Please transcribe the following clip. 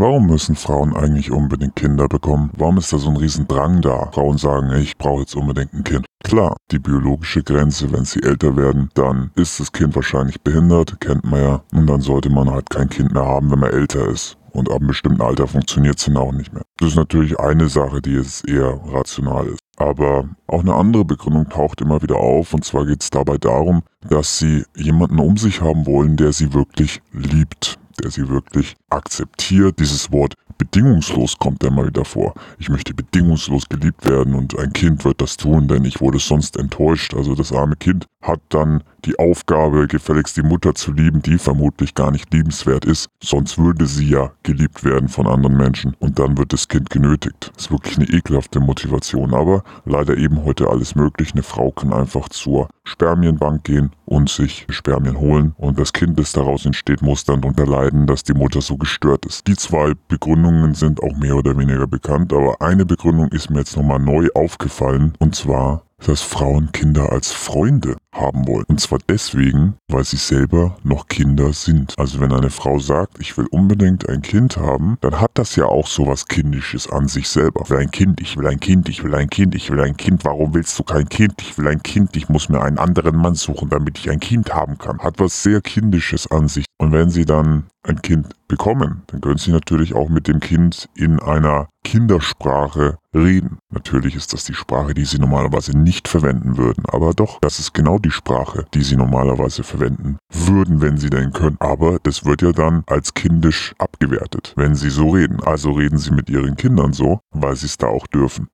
Warum müssen Frauen eigentlich unbedingt Kinder bekommen? Warum ist da so ein Riesendrang da? Frauen sagen, ich brauche jetzt unbedingt ein Kind. Klar, die biologische Grenze, wenn sie älter werden, dann ist das Kind wahrscheinlich behindert, kennt man ja. Und dann sollte man halt kein Kind mehr haben, wenn man älter ist. Und ab einem bestimmten Alter funktioniert es dann auch nicht mehr. Das ist natürlich eine Sache, die jetzt eher rational ist. Aber auch eine andere Begründung taucht immer wieder auf, und zwar geht es dabei darum, dass sie jemanden um sich haben wollen, der sie wirklich liebt, der sie wirklich akzeptiert. Dieses Wort bedingungslos kommt immer wieder vor. Ich möchte bedingungslos geliebt werden und ein Kind wird das tun, denn ich wurde sonst enttäuscht. Also das arme Kind hat dann die Aufgabe, gefälligst die Mutter zu lieben, die vermutlich gar nicht liebenswert ist. Sonst würde sie ja geliebt werden von anderen Menschen und dann wird das Kind genötigt. Das ist wirklich eine ekelhafte Motivation, aber leider eben heute alles möglich. Eine Frau kann einfach zur Spermienbank gehen und sich Spermien holen und das Kind, das daraus entsteht, muss dann darunter leiden, dass die Mutter so gestört ist. Die zwei Begründungen sind auch mehr oder weniger bekannt, aber eine Begründung ist mir jetzt nochmal neu aufgefallen und zwar dass Frauen Kinder als Freunde haben wollen. Und zwar deswegen, weil sie selber noch Kinder sind. Also wenn eine Frau sagt, ich will unbedingt ein Kind haben, dann hat das ja auch so was Kindisches an sich selber. Ich will ein Kind, ich will ein Kind, ich will ein Kind, ich will ein Kind. Warum willst du kein Kind? Ich will ein Kind, ich muss mir einen anderen Mann suchen, damit ich ein Kind haben kann. Hat was sehr Kindisches an sich. Und wenn sie dann ein Kind bekommen, dann können sie natürlich auch mit dem Kind in einer Kindersprache reden. Natürlich ist das die Sprache, die sie normalerweise nicht verwenden würden, aber doch, das ist genau die Sprache, die sie normalerweise verwenden würden, wenn sie denn können. Aber das wird ja dann als kindisch abgewertet, wenn sie so reden. Also reden sie mit ihren Kindern so, weil sie es da auch dürfen.